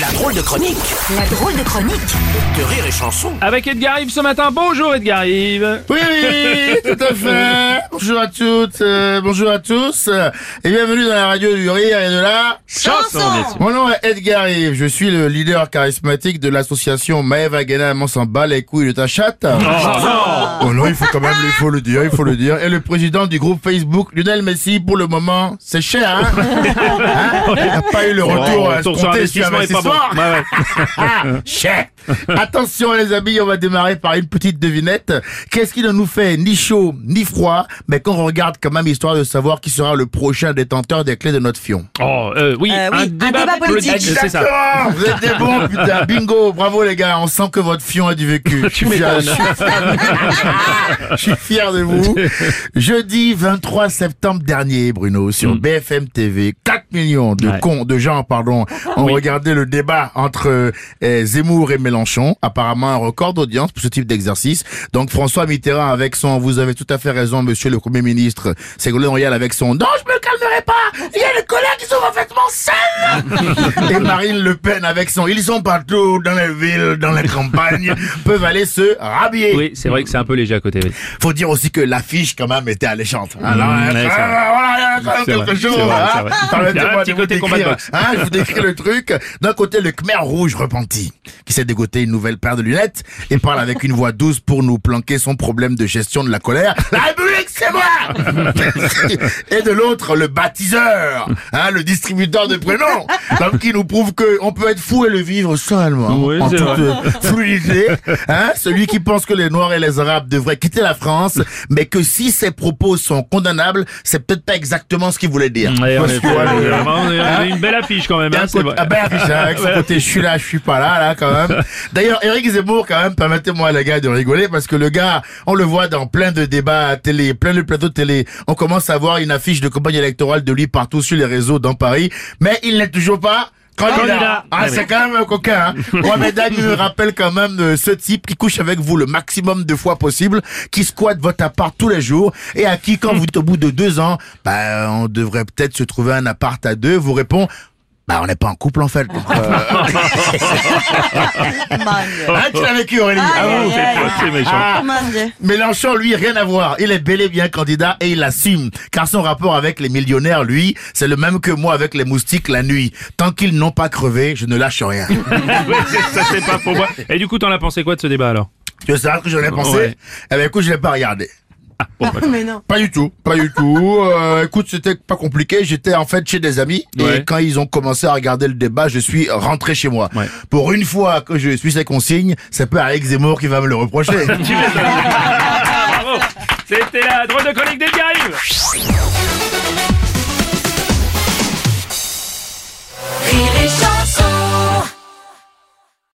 La drôle de chronique La drôle de chronique de Rire et Chanson. Avec Edgar Yves ce matin. Bonjour Edgar Yves. Oui, oui, tout à fait. Bonjour à toutes, euh, bonjour à tous, euh, et bienvenue dans la radio du rire et de la Chanson. Mon nom est Edgar Yves, je suis le leader charismatique de l'association Maëva Guéna on s'en bat les couilles de ta chatte. Oh non, il faut quand même, il faut le dire, il faut le dire. Et le président du groupe Facebook, Lionel Messi, pour le moment, c'est cher, hein, Hein Il n'a pas eu le retour à sur investissement est pas bon. investissement. Ouais, ouais. Ah, cher. Attention les amis, on va démarrer par une petite devinette. Qu'est-ce qui ne nous fait ni chaud ni froid, mais qu'on regarde quand même histoire de savoir qui sera le prochain détenteur des clés de notre fion? Oh, euh, oui, Euh, oui, un un débat, débat politique. C'est ça. Vous êtes des bons, putain. Bingo, bravo les gars. On sent que votre fion a du vécu. Je suis fier, je suis fier- je suis fier de vous. Jeudi 23 septembre dernier, Bruno, sur BFM TV, 4 millions de Ouais. cons, de gens, pardon, ont Oui. regardé le débat entre euh, Zemmour et Mélenchon. Apparemment un record d'audience pour ce type d'exercice. Donc François Mitterrand avec son, vous avez tout à fait raison, monsieur le Premier ministre, Ségolène Royal avec son, non, je me calmerai pas. Il y a des collègues qui sont parfaitement saines. Et Marine Le Pen avec son ils sont partout dans les villes, dans les campagnes, peuvent aller se rhabiller. Oui, c'est vrai que c'est un peu léger à côté. oui. Faut dire aussi que l'affiche quand même était alléchante. Alors, Mmh, euh, a quand même quelque chose. hein. Permettez-moi de vous décrire, hein, je vous décris le truc. D'un côté, le Khmer rouge repenti, qui s'est dégoté une nouvelle paire de lunettes et parle avec une voix douce pour nous planquer son problème de gestion de la colère. La République, c'est moi! et de l'autre, le baptiseur, hein, le distributeur de prénoms, donc qui nous prouve que on peut être fou et le vivre seulement, Oui, en toute vrai. euh, fluidité, hein, celui qui pense que les Noirs et les Arabes devraient quitter la France, mais que si ses propos sont condamnables, c'est peut-être pas exactement ce qu'il voulait dire. Ouais, on Parce est- que, on est- hein. on est- on a une belle affiche quand même. Hein, c'est côté- ah ben, affiche, hein, avec son Ouais. côté je suis là, je suis pas là, là, quand même. D'ailleurs, Eric Zemmour, quand même, permettez-moi, les gars, de rigoler, parce que le gars, on le voit dans plein de débats à télé, plein de plateaux de télé. On commence à voir une affiche de campagne électorale de lui partout sur les réseaux dans Paris, mais il n'est toujours pas Candidat. Ah, c'est quand même un coquin, hein. Mohamed me rappelle quand même de ce type qui couche avec vous le maximum de fois possible, qui squatte votre appart tous les jours, et à qui, quand vous dites au bout de deux ans, bah, on devrait peut-être se trouver un appart à deux, vous répond, bah, on n'est pas en couple, en fait. Donc, euh, hein, tu l'as vécu, Aurélie? Ah, aïe. C'est méchant. Ah. Mélenchon, lui, rien à voir. Il est bel et bien candidat et il l'assume. Car son rapport avec les millionnaires, lui, c'est le même que moi avec les moustiques la nuit. Tant qu'ils n'ont pas crevé, je ne lâche rien. Ouais, ça c'est pas pour moi. Et du coup, t'en as pensé quoi de ce débat alors? Tu veux savoir ce que j'en ai pensé? Ouais. Eh ben, écoute, je l'ai pas regardé. Bon, Mais non. Pas du tout, pas du tout. Euh, écoute, c'était pas compliqué. J'étais en fait chez des amis Ouais. et quand ils ont commencé à regarder le débat, je suis rentré chez moi. Ouais. Pour une fois que je suis ses consignes, c'est pas Alex Zemmour qui va me le reprocher. Bravo. C'était la drôle de chronique Yves.